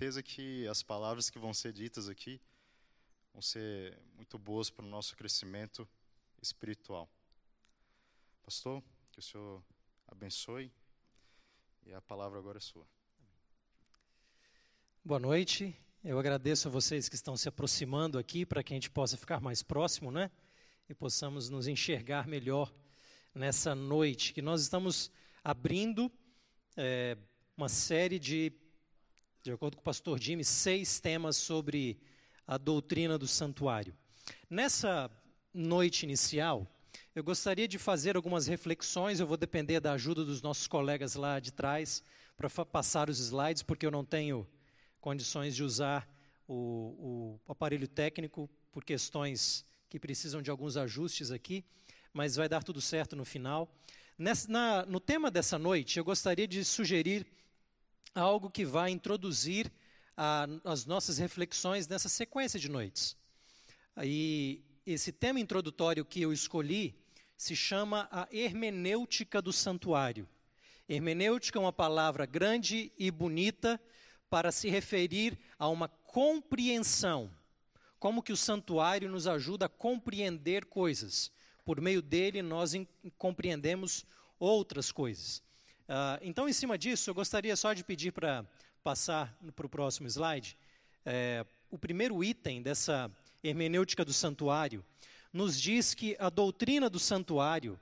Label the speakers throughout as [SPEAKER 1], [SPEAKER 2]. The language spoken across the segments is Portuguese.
[SPEAKER 1] certeza que as palavras que vão ser ditas aqui vão ser muito boas para o nosso crescimento espiritual. Pastor, que o Senhor abençoe e a palavra agora é sua.
[SPEAKER 2] Boa noite. Eu agradeço a vocês que estão se aproximando aqui para que a gente possa ficar mais próximo, né? E possamos nos enxergar melhor nessa noite que nós estamos abrindo é, uma série de, de acordo com o pastor Jimmy, seis temas sobre a doutrina do santuário. Nessa noite inicial, eu gostaria de fazer algumas reflexões. Eu vou depender da ajuda dos nossos colegas lá de trás para passar os slides, porque eu não tenho condições de usar o, o aparelho técnico por questões que precisam de alguns ajustes aqui, mas vai dar tudo certo no final. Nessa, na, no tema dessa noite, eu gostaria de sugerir algo que vai introduzir a, as nossas reflexões nessa sequência de noites. E esse tema introdutório que eu escolhi se chama a hermenêutica do santuário. Hermenêutica é uma palavra grande e bonita para se referir a uma compreensão. Como que o santuário nos ajuda a compreender coisas. Por meio dele, nós compreendemos outras coisas. Uh, então, em cima disso, eu gostaria só de pedir para passar para o próximo slide. É, o primeiro item dessa hermenêutica do santuário nos diz que a doutrina do santuário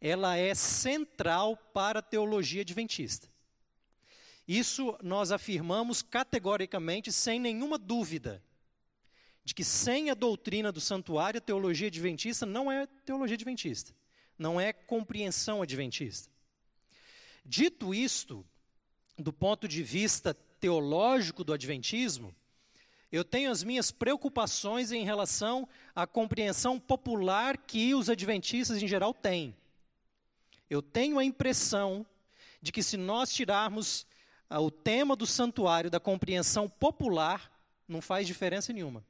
[SPEAKER 2] ela é central para a teologia adventista. Isso nós afirmamos categoricamente, sem nenhuma dúvida, de que sem a doutrina do santuário, a teologia adventista não é teologia adventista, não é compreensão adventista. Dito isto, do ponto de vista teológico do Adventismo, eu tenho as minhas preocupações em relação à compreensão popular que os adventistas em geral têm. Eu tenho a impressão de que se nós tirarmos ah, o tema do santuário da compreensão popular, não faz diferença nenhuma.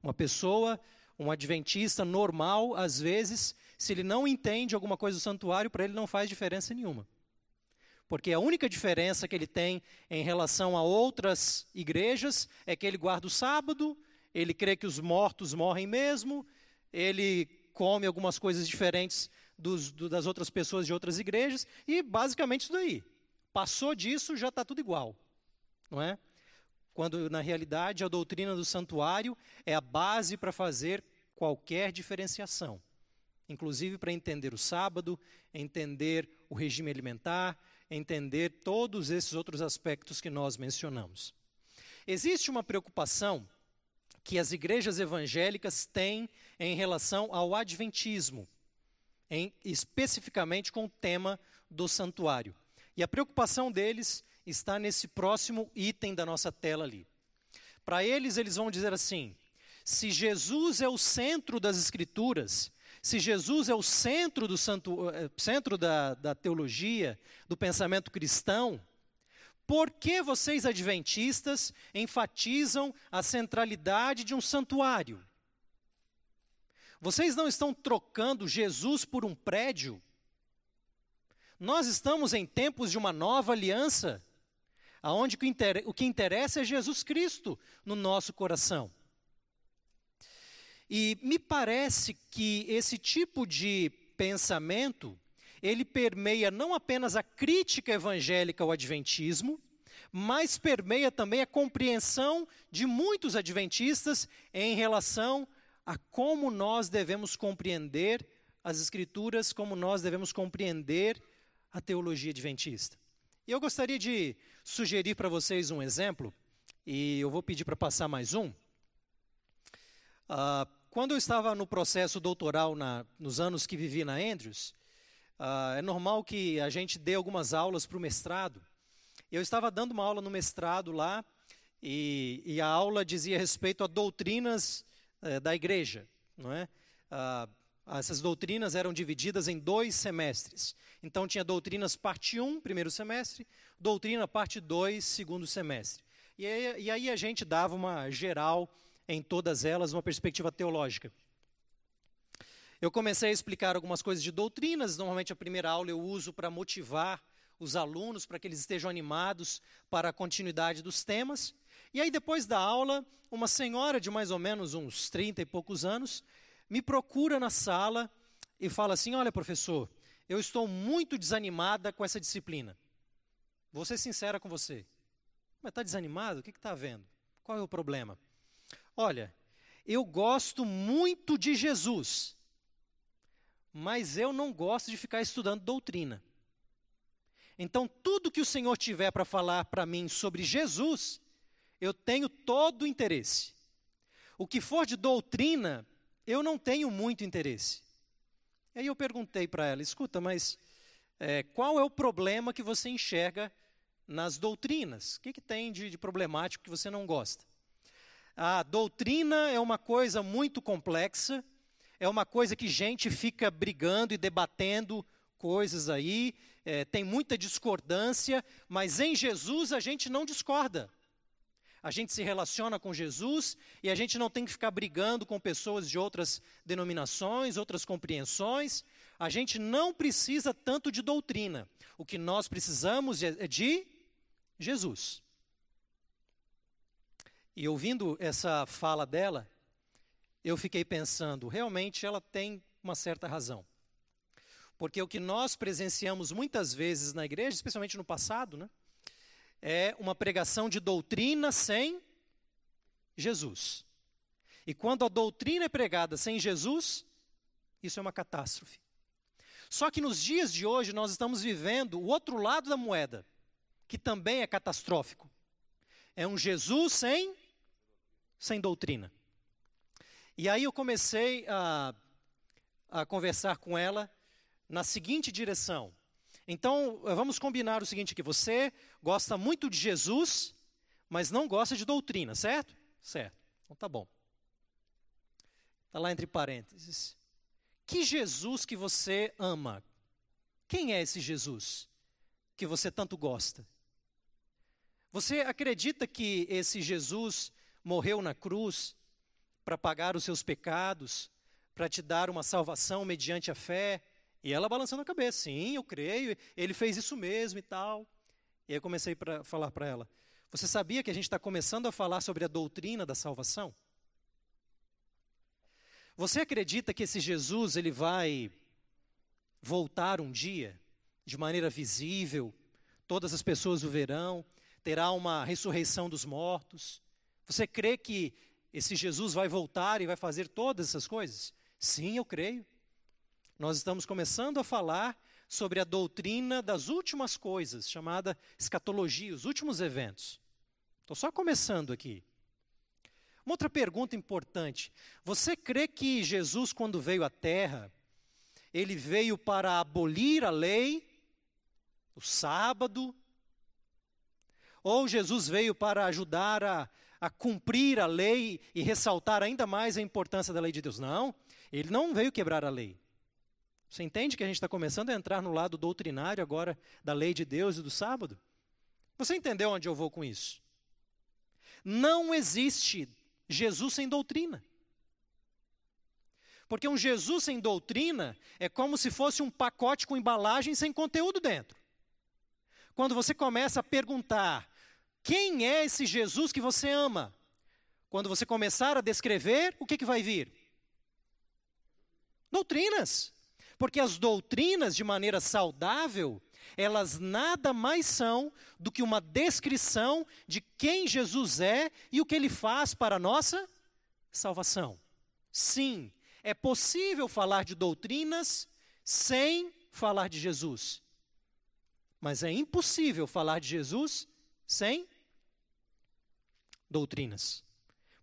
[SPEAKER 2] Uma pessoa, um adventista normal, às vezes, se ele não entende alguma coisa do santuário, para ele não faz diferença nenhuma. Porque a única diferença que ele tem em relação a outras igrejas é que ele guarda o sábado, ele crê que os mortos morrem mesmo, ele come algumas coisas diferentes dos, do, das outras pessoas de outras igrejas, e basicamente isso daí. Passou disso, já está tudo igual. Não é? Quando, na realidade, a doutrina do santuário é a base para fazer qualquer diferenciação inclusive para entender o sábado, entender o regime alimentar, entender todos esses outros aspectos que nós mencionamos. Existe uma preocupação que as igrejas evangélicas têm em relação ao adventismo, em, especificamente com o tema do santuário. E a preocupação deles está nesse próximo item da nossa tela ali. Para eles, eles vão dizer assim: se Jesus é o centro das Escrituras, se Jesus é o centro, do santo, eh, centro da, da teologia, do pensamento cristão, por que vocês adventistas enfatizam a centralidade de um santuário? Vocês não estão trocando Jesus por um prédio? Nós estamos em tempos de uma nova aliança, aonde o que interessa é Jesus Cristo no nosso coração. E me parece que esse tipo de pensamento, ele permeia não apenas a crítica evangélica ao adventismo, mas permeia também a compreensão de muitos adventistas em relação a como nós devemos compreender as escrituras, como nós devemos compreender a teologia adventista. E eu gostaria de sugerir para vocês um exemplo, e eu vou pedir para passar mais um. Uh, quando eu estava no processo doutoral, na, nos anos que vivi na Andrews, uh, é normal que a gente dê algumas aulas para o mestrado. Eu estava dando uma aula no mestrado lá, e, e a aula dizia respeito a doutrinas uh, da igreja. Não é? Essas doutrinas eram divididas em dois semestres. Então, tinha doutrinas parte 1, primeiro semestre, doutrina parte 2, segundo semestre. E aí, e aí a gente dava uma geral em todas elas uma perspectiva teológica. Eu comecei a explicar algumas coisas de doutrinas, normalmente a primeira aula eu uso para motivar os alunos para que eles estejam animados para a continuidade dos temas. E aí, depois da aula, uma senhora de mais ou menos uns 30 e poucos anos me procura na sala e fala assim: Olha, professor, eu estou muito desanimada com essa disciplina. Vou ser sincera com você. Mas está desanimado? O que está vendo? Qual é o problema? Olha, eu gosto muito de Jesus, mas eu não gosto de ficar estudando doutrina. Então, tudo que o Senhor tiver para falar para mim sobre Jesus, eu tenho todo o interesse. O que for de doutrina, eu não tenho muito interesse. E aí eu perguntei para ela: escuta, mas é, qual é o problema que você enxerga nas doutrinas? O que, que tem de, de problemático que você não gosta? A doutrina é uma coisa muito complexa, é uma coisa que gente fica brigando e debatendo coisas aí, é, tem muita discordância, mas em Jesus a gente não discorda. A gente se relaciona com Jesus e a gente não tem que ficar brigando com pessoas de outras denominações, outras compreensões. A gente não precisa tanto de doutrina. O que nós precisamos é, é de Jesus. E ouvindo essa fala dela, eu fiquei pensando, realmente ela tem uma certa razão. Porque o que nós presenciamos muitas vezes na igreja, especialmente no passado, né? É uma pregação de doutrina sem Jesus. E quando a doutrina é pregada sem Jesus, isso é uma catástrofe. Só que nos dias de hoje nós estamos vivendo o outro lado da moeda, que também é catastrófico. É um Jesus sem sem doutrina. E aí eu comecei a, a conversar com ela na seguinte direção: então, eh, vamos combinar o seguinte aqui: você gosta muito de Jesus, mas não gosta de doutrina, certo? Certo. Então tá bom. Está lá entre parênteses. Que Jesus que você ama? Quem é esse Jesus que você tanto gosta? Você acredita que esse Jesus morreu na cruz para pagar os seus pecados, para te dar uma salvação mediante a fé? E ela balançando a cabeça, sim, eu creio, ele fez isso mesmo e tal. E aí eu comecei a falar para ela: Você sabia que a gente está começando a falar sobre a doutrina da salvação? Você acredita que esse Jesus ele vai voltar um dia de maneira visível? Todas as pessoas o verão, terá uma ressurreição dos mortos. Você crê que esse Jesus vai voltar e vai fazer todas essas coisas? Sim, eu creio. Nós estamos começando a falar sobre a doutrina das últimas coisas, chamada escatologia, os últimos eventos. Estou só começando aqui. Uma outra pergunta importante: você crê que Jesus, quando veio à Terra, ele veio para abolir a lei, o sábado? Ou Jesus veio para ajudar a, a cumprir a lei e ressaltar ainda mais a importância da lei de Deus? Não, ele não veio quebrar a lei. Você entende que a gente está começando a entrar no lado doutrinário agora da lei de Deus e do sábado? Você entendeu onde eu vou com isso? Não existe Jesus sem doutrina. Porque um Jesus sem doutrina é como se fosse um pacote com embalagem sem conteúdo dentro. Quando você começa a perguntar: quem é esse Jesus que você ama? Quando você começar a descrever, o que, que vai vir? Doutrinas. Porque as doutrinas, de maneira saudável, elas nada mais são do que uma descrição de quem Jesus é e o que ele faz para a nossa salvação. Sim, é possível falar de doutrinas sem falar de Jesus. Mas é impossível falar de Jesus sem doutrinas.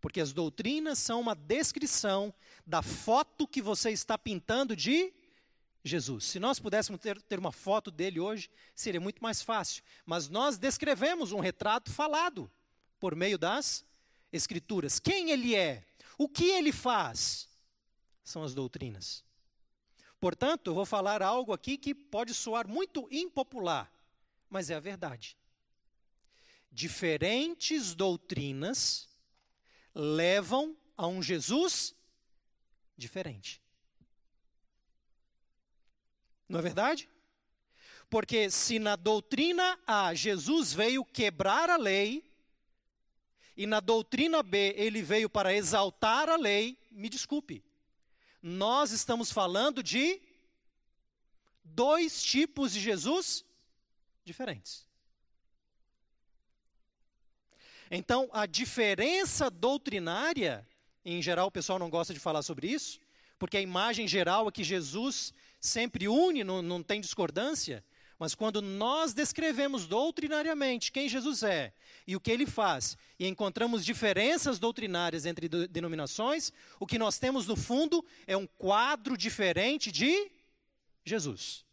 [SPEAKER 2] Porque as doutrinas são uma descrição da foto que você está pintando de Jesus. Se nós pudéssemos ter, ter uma foto dele hoje, seria muito mais fácil. Mas nós descrevemos um retrato falado por meio das Escrituras. Quem ele é? O que ele faz? São as doutrinas. Portanto, eu vou falar algo aqui que pode soar muito impopular, mas é a verdade. Diferentes doutrinas levam a um Jesus diferente. Não é verdade? Porque se na doutrina A Jesus veio quebrar a lei, e na doutrina B ele veio para exaltar a lei, me desculpe, nós estamos falando de dois tipos de Jesus diferentes. Então, a diferença doutrinária, em geral o pessoal não gosta de falar sobre isso, porque a imagem geral é que Jesus sempre une, não, não tem discordância, mas quando nós descrevemos doutrinariamente quem Jesus é e o que ele faz, e encontramos diferenças doutrinárias entre denominações, o que nós temos no fundo é um quadro diferente de Jesus.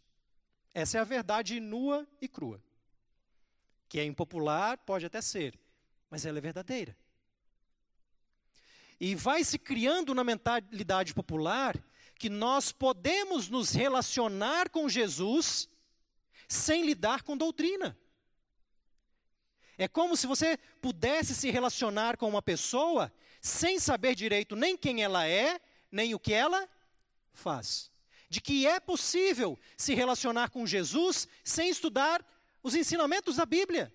[SPEAKER 2] Essa é a verdade nua e crua. Que é impopular, pode até ser, mas ela é verdadeira. E vai se criando na mentalidade popular que nós podemos nos relacionar com Jesus sem lidar com doutrina. É como se você pudesse se relacionar com uma pessoa sem saber direito nem quem ela é, nem o que ela faz. De que é possível se relacionar com Jesus sem estudar os ensinamentos da Bíblia.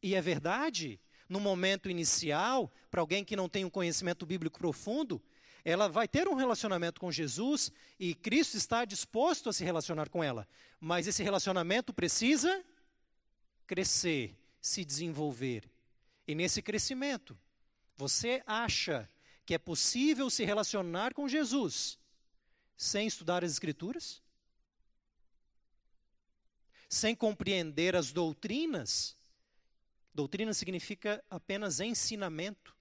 [SPEAKER 2] E é verdade, no momento inicial, para alguém que não tem um conhecimento bíblico profundo, ela vai ter um relacionamento com Jesus e Cristo está disposto a se relacionar com ela. Mas esse relacionamento precisa crescer, se desenvolver. E nesse crescimento, você acha que é possível se relacionar com Jesus sem estudar as Escrituras? Sem compreender as doutrinas? Doutrina significa apenas ensinamento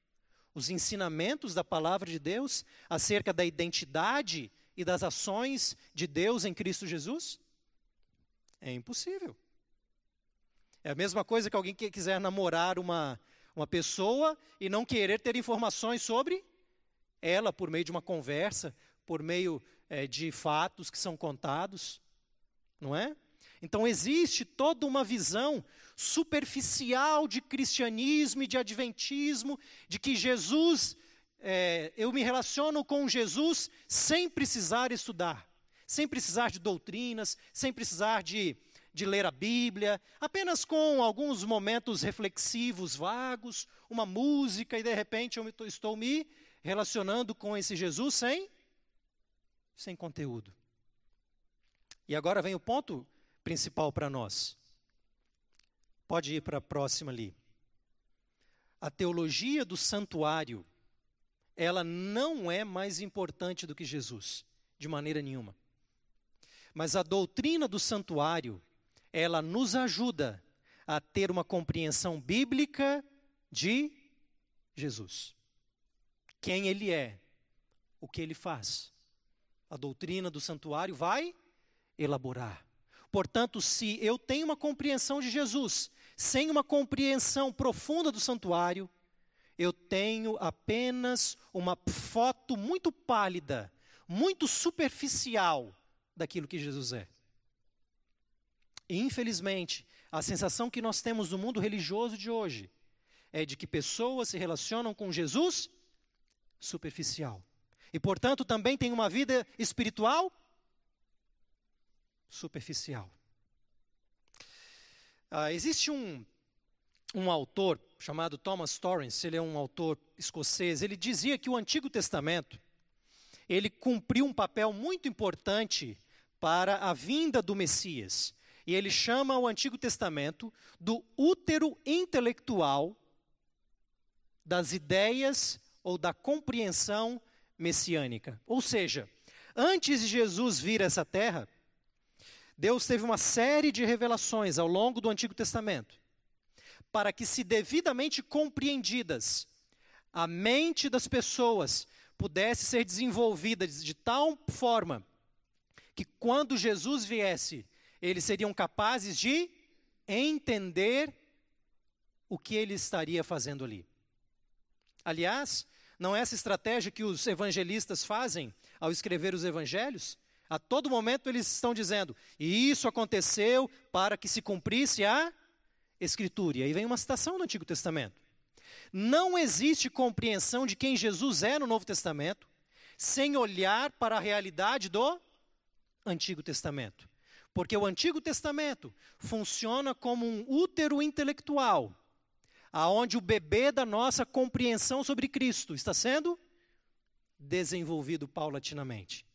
[SPEAKER 2] os ensinamentos da palavra de Deus acerca da identidade e das ações de Deus em Cristo Jesus? É impossível. É a mesma coisa que alguém que quiser namorar uma, uma pessoa e não querer ter informações sobre ela por meio de uma conversa, por meio é, de fatos que são contados, não é? Então existe toda uma visão superficial de cristianismo e de adventismo, de que Jesus, é, eu me relaciono com Jesus sem precisar estudar, sem precisar de doutrinas, sem precisar de, de ler a Bíblia, apenas com alguns momentos reflexivos vagos, uma música, e de repente eu estou me relacionando com esse Jesus sem, sem conteúdo. E agora vem o ponto principal para nós. Pode ir para a próxima ali. A teologia do santuário, ela não é mais importante do que Jesus, de maneira nenhuma. Mas a doutrina do santuário, ela nos ajuda a ter uma compreensão bíblica de Jesus. Quem ele é, o que ele faz. A doutrina do santuário vai elaborar. Portanto, se eu tenho uma compreensão de Jesus, sem uma compreensão profunda do santuário, eu tenho apenas uma foto muito pálida, muito superficial daquilo que Jesus é. Infelizmente, a sensação que nós temos no mundo religioso de hoje é de que pessoas se relacionam com Jesus superficial. E, portanto, também tem uma vida espiritual superficial. Ah, existe um, um autor chamado Thomas Torrance, ele é um autor escocês, ele dizia que o Antigo Testamento, ele cumpriu um papel muito importante para a vinda do Messias. E ele chama o Antigo Testamento do útero intelectual das ideias ou da compreensão messiânica. Ou seja, antes de Jesus vir a essa terra, Deus teve uma série de revelações ao longo do Antigo Testamento, para que, se devidamente compreendidas, a mente das pessoas pudesse ser desenvolvida de tal forma que, quando Jesus viesse, eles seriam capazes de entender o que ele estaria fazendo ali. Aliás, não é essa estratégia que os evangelistas fazem ao escrever os evangelhos? A todo momento eles estão dizendo, e isso aconteceu para que se cumprisse a Escritura. E aí vem uma citação do Antigo Testamento. Não existe compreensão de quem Jesus é no Novo Testamento sem olhar para a realidade do Antigo Testamento? Porque o Antigo Testamento funciona como um útero intelectual, aonde o bebê da nossa compreensão sobre Cristo está sendo desenvolvido paulatinamente.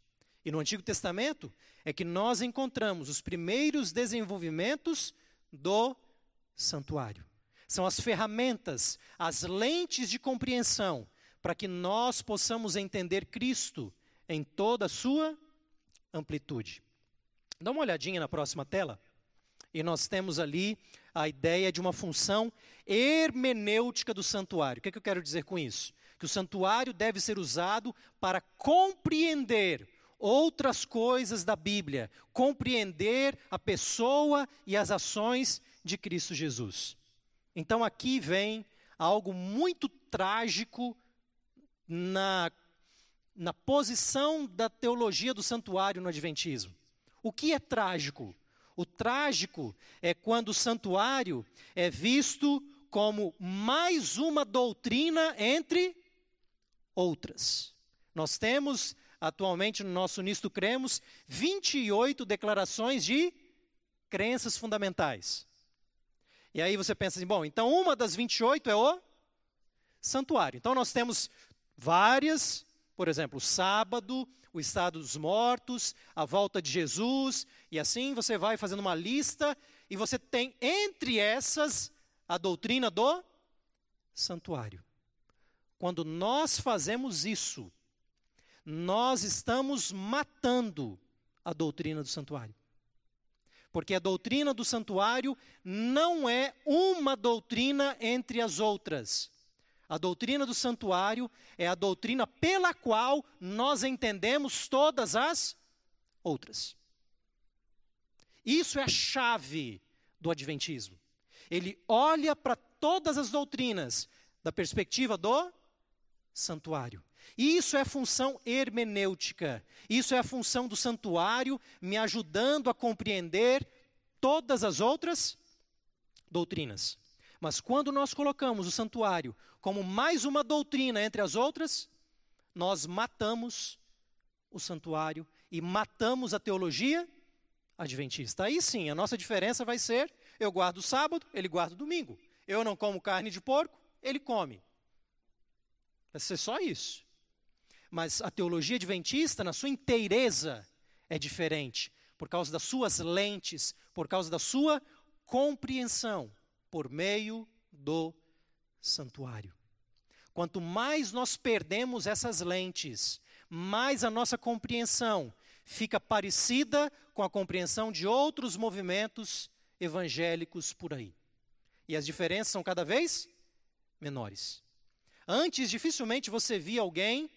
[SPEAKER 2] E no Antigo Testamento é que nós encontramos os primeiros desenvolvimentos do santuário. São as ferramentas, as lentes de compreensão para que nós possamos entender Cristo em toda a sua amplitude. Dá uma olhadinha na próxima tela. E nós temos ali a ideia de uma função hermenêutica do santuário. O que, é que eu quero dizer com isso? Que o santuário deve ser usado para compreender outras coisas da Bíblia, compreender a pessoa e as ações de Cristo Jesus. Então aqui vem algo muito trágico na, na posição da teologia do santuário no Adventismo. O que é trágico? O trágico é quando o santuário é visto como mais uma doutrina entre outras. Nós temos atualmente no nosso Nisto Cremos 28 declarações de crenças fundamentais. E aí você pensa assim, bom, então uma das 28 é o santuário. Então nós temos várias, por exemplo, o sábado, o estado dos mortos, a volta de Jesus, e assim você vai fazendo uma lista e você tem entre essas a doutrina do santuário. Quando nós fazemos isso, nós estamos matando a doutrina do santuário. Porque a doutrina do santuário não é uma doutrina entre as outras. A doutrina do santuário é a doutrina pela qual nós entendemos todas as outras. Isso é a chave do Adventismo. Ele olha para todas as doutrinas da perspectiva do santuário. Isso é função hermenêutica. Isso é a função do santuário me ajudando a compreender todas as outras doutrinas. Mas quando nós colocamos o santuário como mais uma doutrina entre as outras, nós matamos o santuário e matamos a teologia adventista. Aí sim, a nossa diferença vai ser: eu guardo o sábado, ele guarda o domingo. Eu não como carne de porco, ele come. Vai ser só isso. Mas a teologia adventista, na sua inteireza, é diferente, por causa das suas lentes, por causa da sua compreensão, por meio do santuário. Quanto mais nós perdemos essas lentes, mais a nossa compreensão fica parecida com a compreensão de outros movimentos evangélicos por aí. E as diferenças são cada vez menores. Antes, dificilmente você via alguém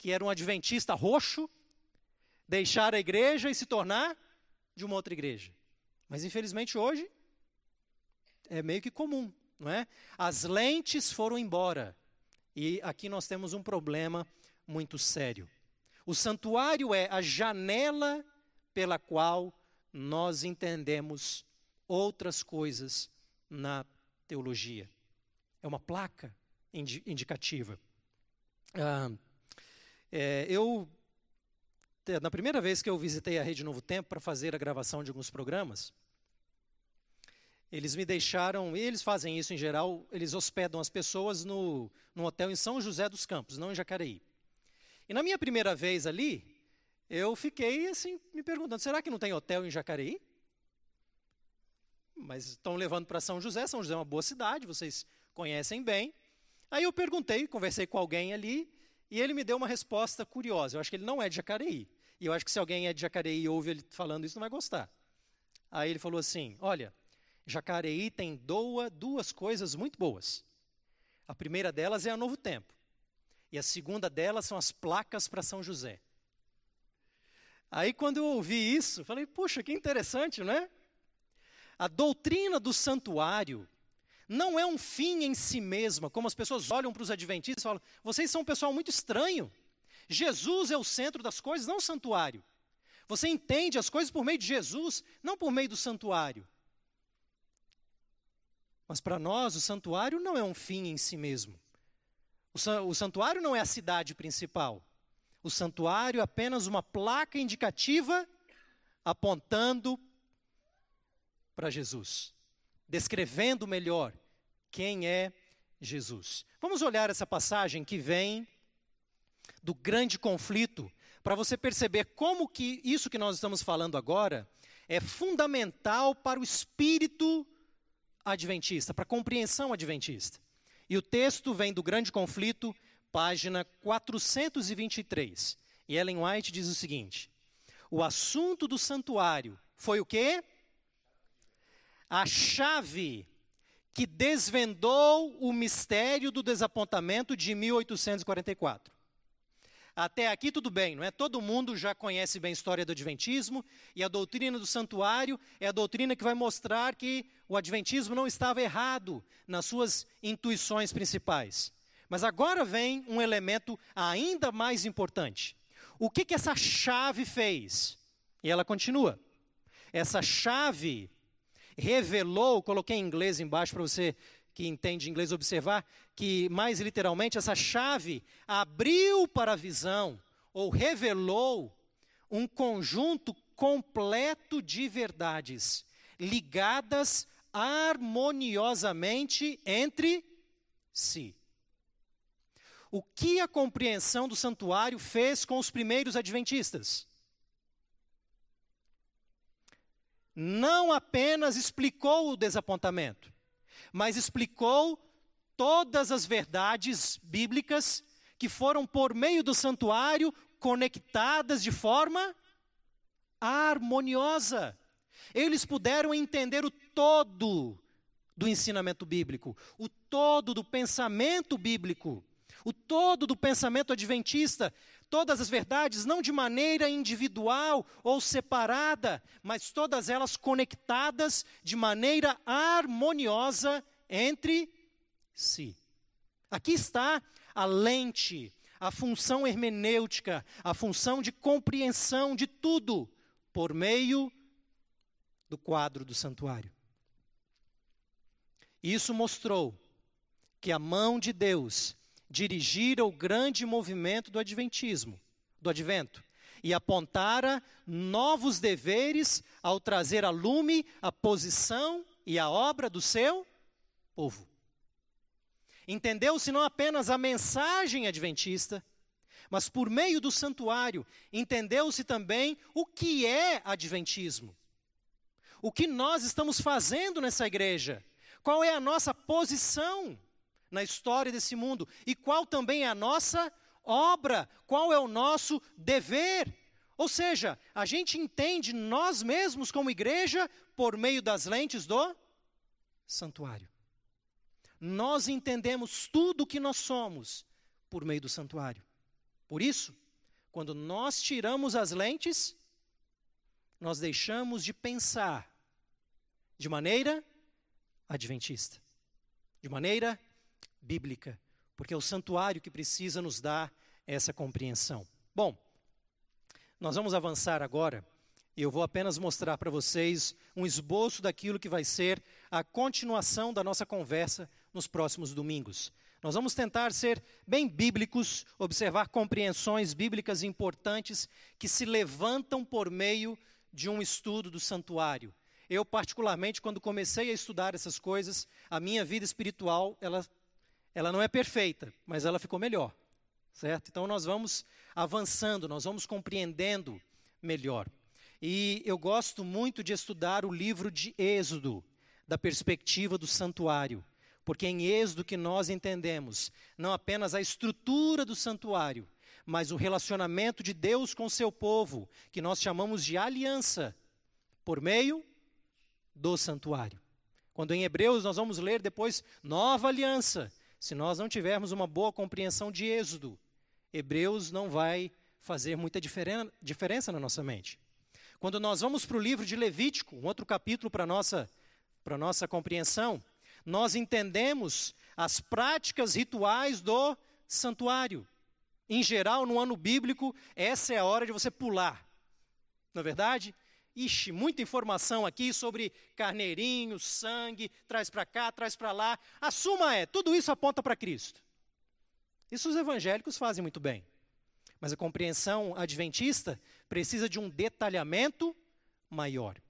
[SPEAKER 2] que era um adventista roxo, deixar a igreja e se tornar de uma outra igreja. Mas infelizmente hoje é meio que comum, não é? As lentes foram embora. E aqui nós temos um problema muito sério. O santuário é a janela pela qual nós entendemos outras coisas na teologia. É uma placa indicativa. Ah, é, eu, na primeira vez que eu visitei a Rede Novo Tempo para fazer a gravação de alguns programas, eles me deixaram, e eles fazem isso em geral, eles hospedam as pessoas no, no hotel em São José dos Campos, não em Jacareí. E na minha primeira vez ali, eu fiquei assim, me perguntando, será que não tem hotel em Jacareí? Mas estão levando para São José, São José é uma boa cidade, vocês conhecem bem. Aí eu perguntei, conversei com alguém ali, e ele me deu uma resposta curiosa. Eu acho que ele não é de Jacareí. E eu acho que se alguém é de Jacareí e ouve ele falando isso, não vai gostar. Aí ele falou assim: Olha, Jacareí tem doa duas coisas muito boas. A primeira delas é a Novo Tempo. E a segunda delas são as placas para São José. Aí, quando eu ouvi isso, falei: Puxa, que interessante, não é? A doutrina do santuário não é um fim em si mesma, como as pessoas olham para os adventistas e falam: vocês são um pessoal muito estranho. Jesus é o centro das coisas, não o santuário. Você entende as coisas por meio de Jesus, não por meio do santuário. Mas para nós, o santuário não é um fim em si mesmo. O santuário não é a cidade principal. O santuário é apenas uma placa indicativa apontando para Jesus, descrevendo melhor quem é Jesus. Vamos olhar essa passagem que vem do grande conflito para você perceber como que isso que nós estamos falando agora é fundamental para o espírito adventista, para a compreensão adventista. E o texto vem do grande conflito, página 423. E Ellen White diz o seguinte: O assunto do santuário foi o quê? A chave que desvendou o mistério do desapontamento de 1844. Até aqui tudo bem, não é? Todo mundo já conhece bem a história do Adventismo e a doutrina do santuário é a doutrina que vai mostrar que o Adventismo não estava errado nas suas intuições principais. Mas agora vem um elemento ainda mais importante. O que, que essa chave fez? E ela continua. Essa chave revelou, coloquei em inglês embaixo para você que entende inglês observar, que mais literalmente essa chave abriu para a visão ou revelou um conjunto completo de verdades ligadas harmoniosamente entre si. O que a compreensão do santuário fez com os primeiros adventistas? Não apenas explicou o desapontamento, mas explicou todas as verdades bíblicas que foram por meio do santuário conectadas de forma harmoniosa. Eles puderam entender o todo do ensinamento bíblico, o todo do pensamento bíblico, o todo do pensamento adventista, todas as verdades, não de maneira individual ou separada, mas todas elas conectadas de maneira harmoniosa entre si. Aqui está a lente, a função hermenêutica, a função de compreensão de tudo por meio do quadro do santuário. Isso mostrou que a mão de Deus dirigira o grande movimento do adventismo, do advento, e apontara novos deveres ao trazer a lume a posição e a obra do seu povo. Entendeu-se não apenas a mensagem adventista, mas por meio do santuário, entendeu-se também o que é adventismo. O que nós estamos fazendo nessa igreja? Qual é a nossa posição na história desse mundo? E qual também é a nossa obra? Qual é o nosso dever? Ou seja, a gente entende nós mesmos como igreja por meio das lentes do santuário. Nós entendemos tudo o que nós somos por meio do santuário. Por isso, quando nós tiramos as lentes, nós deixamos de pensar de maneira adventista, de maneira bíblica, porque é o santuário que precisa nos dar essa compreensão. Bom, nós vamos avançar agora eu vou apenas mostrar para vocês um esboço daquilo que vai ser a continuação da nossa conversa nos próximos domingos. Nós vamos tentar ser bem bíblicos, observar compreensões bíblicas importantes que se levantam por meio de um estudo do santuário. Eu, particularmente, quando comecei a estudar essas coisas, a minha vida espiritual, ela, ela não é perfeita, mas ela ficou melhor, certo? Então, nós vamos avançando, nós vamos compreendendo melhor. E eu gosto muito de estudar o livro de Êxodo, da perspectiva do santuário, porque em Êxodo que nós entendemos não apenas a estrutura do santuário, mas o relacionamento de Deus com seu povo, que nós chamamos de aliança, por meio do santuário. Quando em Hebreus nós vamos ler depois nova aliança, se nós não tivermos uma boa compreensão de Êxodo, Hebreus não vai fazer muita diferen diferença na nossa mente. Quando nós vamos para o livro de Levítico, um outro capítulo para nossa, para nossa compreensão, nós entendemos as práticas rituais do santuário. Em geral, no ano bíblico, essa é a hora de você pular. Não é verdade? Ixi, muita informação aqui sobre carneirinho, sangue, traz para cá, traz para lá. A suma é, tudo isso aponta para Cristo. Isso os evangélicos fazem muito bem. Mas a compreensão adventista precisa de um detalhamento maior.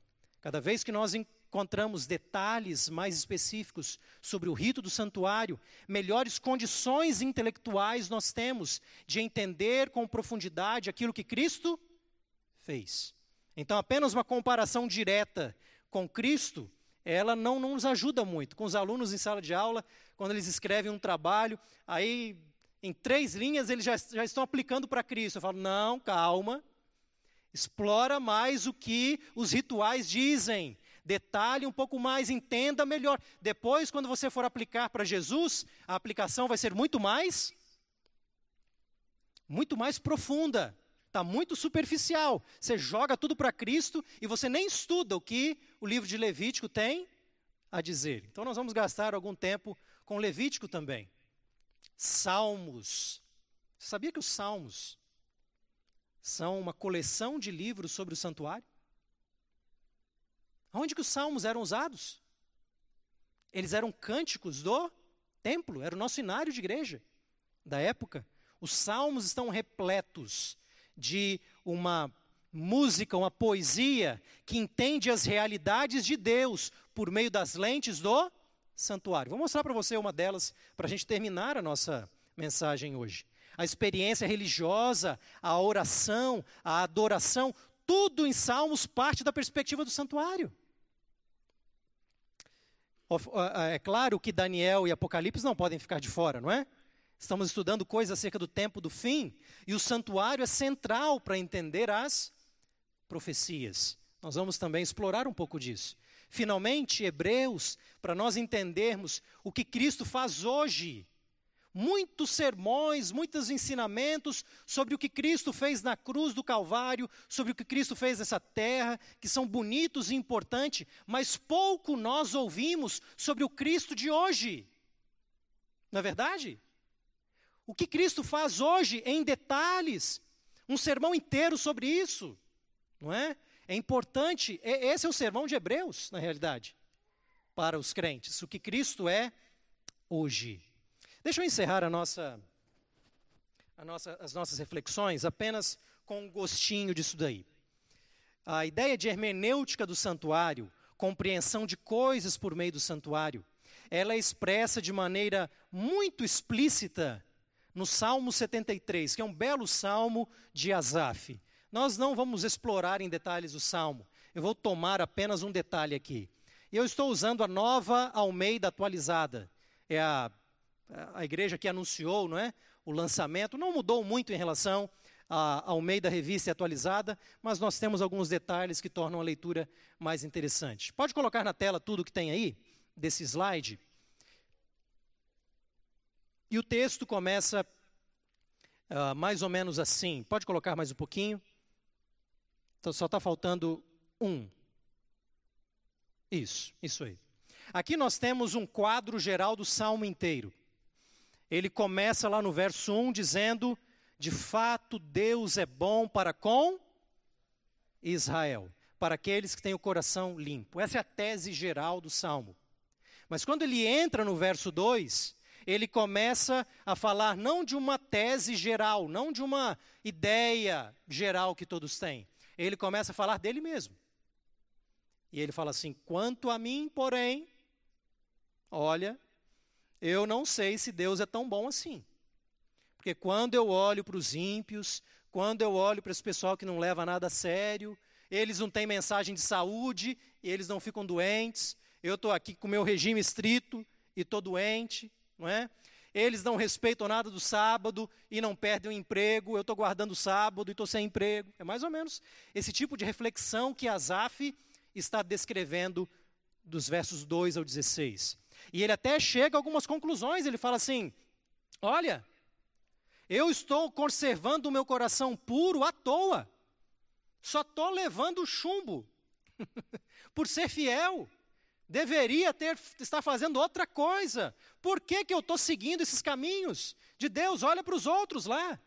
[SPEAKER 2] Cada vez que nós encontramos detalhes mais específicos sobre o rito do santuário, melhores condições intelectuais nós temos de entender com profundidade aquilo que Cristo fez. Então, apenas uma comparação direta com Cristo, ela não, não nos ajuda muito. Com os alunos em sala de aula, quando eles escrevem um trabalho, aí em três linhas eles já, já estão aplicando para Cristo. Eu falo, não, calma, explora mais o que os rituais dizem detalhe um pouco mais, entenda melhor. Depois, quando você for aplicar para Jesus, a aplicação vai ser muito mais muito mais profunda. Está muito superficial. Você joga tudo para Cristo e você nem estuda o que o livro de Levítico tem a dizer. Então nós vamos gastar algum tempo com Levítico também. Salmos. Você sabia que os Salmos são uma coleção de livros sobre o santuário? Onde que os salmos eram usados? Eles eram cânticos do templo, era o nosso inário de igreja da época. Os salmos estão repletos de uma música, uma poesia que entende as realidades de Deus por meio das lentes do santuário. Vou mostrar para você uma delas para a gente terminar a nossa mensagem hoje. A experiência religiosa, a oração, a adoração, tudo em Salmos parte da perspectiva do santuário. É claro que Daniel e Apocalipse não podem ficar de fora, não é? Estamos estudando coisas acerca do tempo do fim, e o santuário é central para entender as profecias. Nós vamos também explorar um pouco disso. Finalmente, Hebreus, para nós entendermos o que Cristo faz hoje muitos sermões, muitos ensinamentos sobre o que Cristo fez na cruz do Calvário, sobre o que Cristo fez nessa terra, que são bonitos e importantes, mas pouco nós ouvimos sobre o Cristo de hoje. Não é verdade? O que Cristo faz hoje em detalhes, um sermão inteiro sobre isso, não é? É importante, esse é o sermão de Hebreus, na realidade, para os crentes, o que Cristo é hoje. Deixa eu encerrar a nossa, a nossa, as nossas reflexões apenas com um gostinho disso daí. A ideia de hermenêutica do santuário, compreensão de coisas por meio do santuário, ela é expressa de maneira muito explícita no Salmo 73, que é um belo salmo de Asaf. Nós não vamos explorar em detalhes o salmo, eu vou tomar apenas um detalhe aqui. Eu estou usando a nova Almeida atualizada, é a a igreja que anunciou não é, o lançamento, não mudou muito em relação ao meio da revista atualizada, mas nós temos alguns detalhes que tornam a leitura mais interessante. Pode colocar na tela tudo que tem aí, desse slide. E o texto começa uh, mais ou menos assim. Pode colocar mais um pouquinho. Então, só está faltando um. Isso, isso aí. Aqui nós temos um quadro geral do salmo inteiro ele começa lá no verso 1 dizendo: De fato, Deus é bom para com Israel, para aqueles que têm o coração limpo. Essa é a tese geral do salmo. Mas quando ele entra no verso 2, ele começa a falar não de uma tese geral, não de uma ideia geral que todos têm. Ele começa a falar dele mesmo. E ele fala assim: quanto a mim, porém, olha, eu não sei se Deus é tão bom assim. Porque quando eu olho para os ímpios, quando eu olho para esse pessoal que não leva nada a sério, eles não têm mensagem de saúde, e eles não ficam doentes. Eu estou aqui com meu regime estrito e estou doente, não é? Eles não respeitam nada do sábado e não perdem o emprego. Eu estou guardando o sábado e estou sem emprego. É mais ou menos esse tipo de reflexão que Asaf está descrevendo dos versos 2 ao 16. E ele até chega a algumas conclusões. Ele fala assim: Olha, eu estou conservando o meu coração puro à toa, só estou levando chumbo por ser fiel. Deveria ter estar fazendo outra coisa. Por que, que eu estou seguindo esses caminhos de Deus? Olha para os outros lá.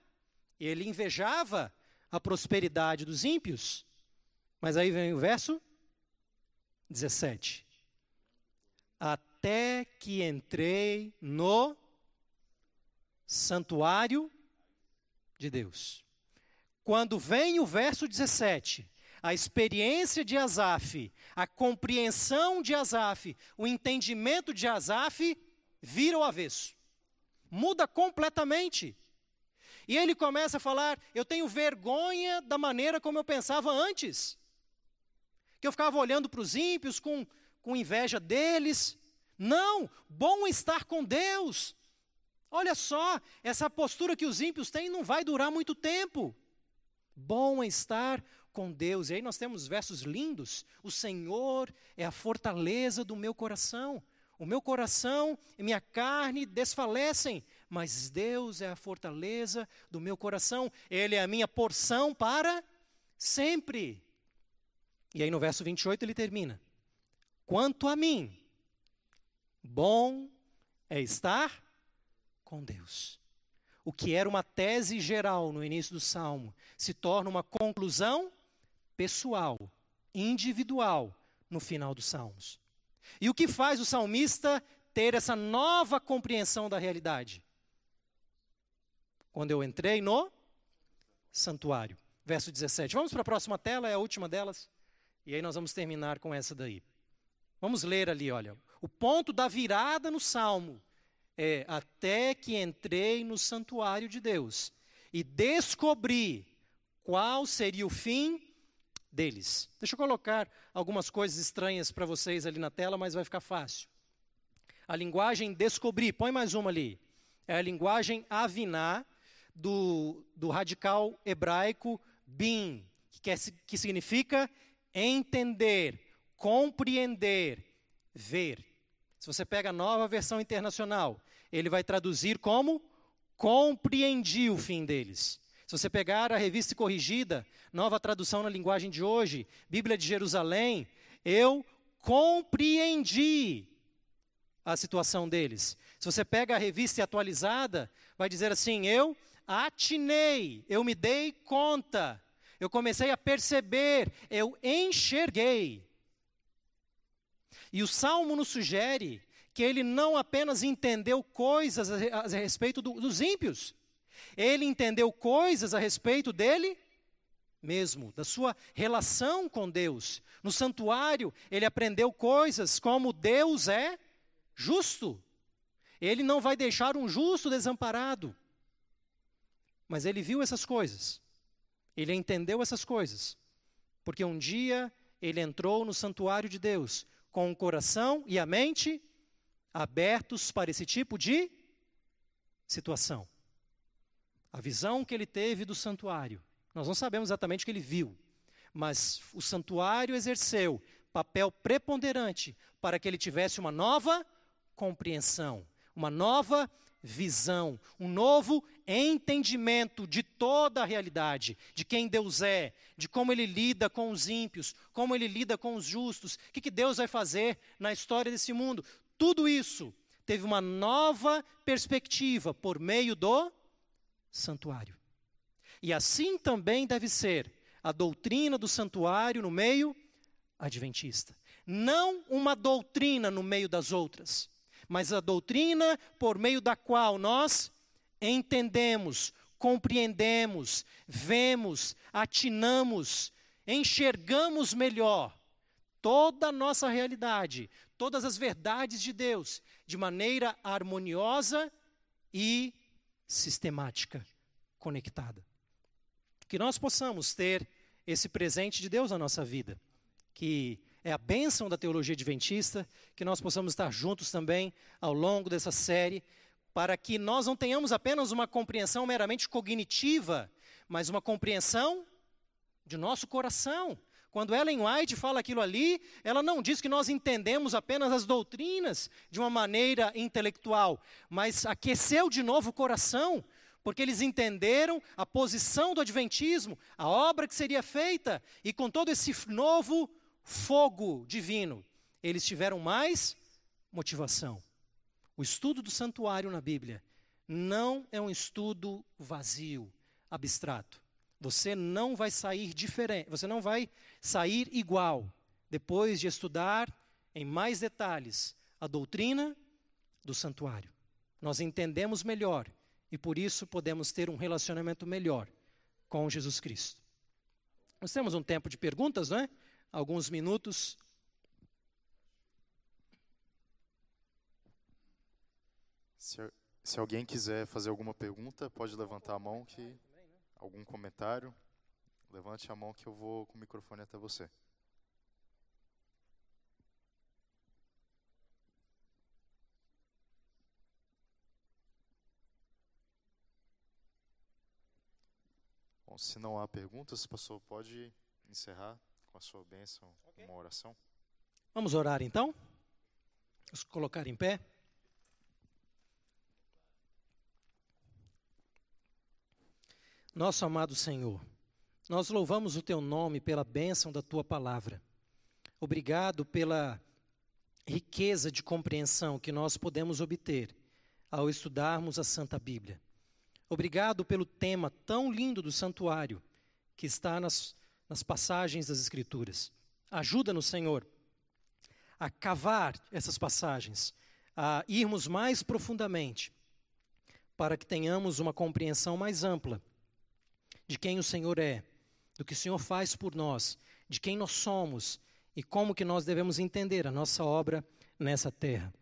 [SPEAKER 2] Ele invejava a prosperidade dos ímpios. Mas aí vem o verso 17. Até até que entrei no santuário de Deus. Quando vem o verso 17, a experiência de Asaf, a compreensão de Asaf, o entendimento de Asaf vira o avesso. Muda completamente. E ele começa a falar: Eu tenho vergonha da maneira como eu pensava antes. Que eu ficava olhando para os ímpios com, com inveja deles. Não, bom estar com Deus. Olha só, essa postura que os ímpios têm não vai durar muito tempo. Bom é estar com Deus. E aí nós temos versos lindos. O Senhor é a fortaleza do meu coração. O meu coração e minha carne desfalecem, mas Deus é a fortaleza do meu coração. Ele é a minha porção para sempre. E aí no verso 28 ele termina: Quanto a mim, bom é estar com Deus. O que era uma tese geral no início do salmo se torna uma conclusão pessoal, individual, no final dos salmos. E o que faz o salmista ter essa nova compreensão da realidade? Quando eu entrei no santuário. Verso 17. Vamos para a próxima tela, é a última delas. E aí nós vamos terminar com essa daí. Vamos ler ali, olha. O ponto da virada no salmo é até que entrei no santuário de Deus e descobri qual seria o fim deles. Deixa eu colocar algumas coisas estranhas para vocês ali na tela, mas vai ficar fácil. A linguagem descobrir, põe mais uma ali. É a linguagem aviná do, do radical hebraico bin, que, quer, que significa entender, compreender, ver. Se você pega a nova versão internacional, ele vai traduzir como compreendi o fim deles. Se você pegar a revista corrigida, nova tradução na linguagem de hoje, Bíblia de Jerusalém, eu compreendi a situação deles. Se você pega a revista atualizada, vai dizer assim: eu atinei, eu me dei conta, eu comecei a perceber, eu enxerguei. E o salmo nos sugere que ele não apenas entendeu coisas a, a respeito do, dos ímpios, ele entendeu coisas a respeito dele mesmo, da sua relação com Deus. No santuário, ele aprendeu coisas como Deus é justo. Ele não vai deixar um justo desamparado. Mas ele viu essas coisas. Ele entendeu essas coisas. Porque um dia ele entrou no santuário de Deus com o coração e a mente abertos para esse tipo de situação. A visão que ele teve do santuário, nós não sabemos exatamente o que ele viu, mas o santuário exerceu papel preponderante para que ele tivesse uma nova compreensão, uma nova visão, um novo entendimento de toda a realidade, de quem Deus é, de como Ele lida com os ímpios, como Ele lida com os justos, o que, que Deus vai fazer na história desse mundo. Tudo isso teve uma nova perspectiva por meio do santuário. E assim também deve ser a doutrina do santuário no meio adventista. Não uma doutrina no meio das outras mas a doutrina por meio da qual nós entendemos, compreendemos, vemos, atinamos, enxergamos melhor toda a nossa realidade, todas as verdades de Deus, de maneira harmoniosa e sistemática, conectada. Que nós possamos ter esse presente de Deus na nossa vida, que é a bênção da teologia adventista, que nós possamos estar juntos também ao longo dessa série, para que nós não tenhamos apenas uma compreensão meramente cognitiva, mas uma compreensão de nosso coração. Quando Ellen White fala aquilo ali, ela não diz que nós entendemos apenas as doutrinas de uma maneira intelectual, mas aqueceu de novo o coração, porque eles entenderam a posição do Adventismo, a obra que seria feita, e com todo esse novo fogo divino, eles tiveram mais motivação. O estudo do santuário na Bíblia não é um estudo vazio, abstrato. Você não vai sair diferente, você não vai sair igual depois de estudar em mais detalhes a doutrina do santuário. Nós entendemos melhor e por isso podemos ter um relacionamento melhor com Jesus Cristo. Nós temos um tempo de perguntas, não é? Alguns minutos.
[SPEAKER 1] Se, se alguém quiser fazer alguma pergunta, pode levantar a mão que algum comentário, levante a mão que eu vou com o microfone até você. Bom, se não há perguntas, pastor, pode encerrar com a sua bênção, okay. uma oração.
[SPEAKER 2] Vamos orar então? Vamos colocar em pé. Nosso amado Senhor, nós louvamos o Teu nome pela bênção da Tua palavra. Obrigado pela riqueza de compreensão que nós podemos obter ao estudarmos a Santa Bíblia. Obrigado pelo tema tão lindo do santuário que está nas, nas passagens das Escrituras. Ajuda-nos, Senhor, a cavar essas passagens, a irmos mais profundamente, para que tenhamos uma compreensão mais ampla de quem o Senhor é, do que o Senhor faz por nós, de quem nós somos e como que nós devemos entender a nossa obra nessa terra.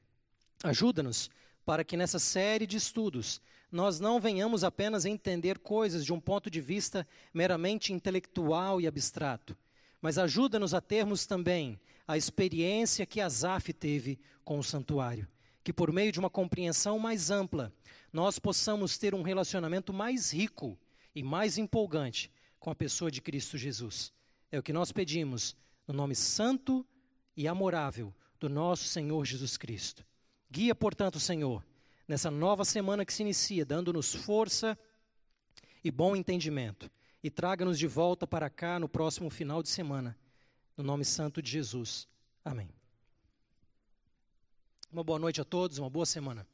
[SPEAKER 2] Ajuda-nos para que nessa série de estudos nós não venhamos apenas entender coisas de um ponto de vista meramente intelectual e abstrato, mas ajuda-nos a termos também a experiência que Asaf teve com o santuário, que por meio de uma compreensão mais ampla, nós possamos ter um relacionamento mais rico e mais empolgante com a pessoa de Cristo Jesus. É o que nós pedimos no nome santo e amorável do nosso Senhor Jesus Cristo. Guia, portanto, Senhor, nessa nova semana que se inicia, dando-nos força e bom entendimento. E traga-nos de volta para cá no próximo final de semana. No nome santo de Jesus. Amém. Uma boa noite a todos, uma boa semana.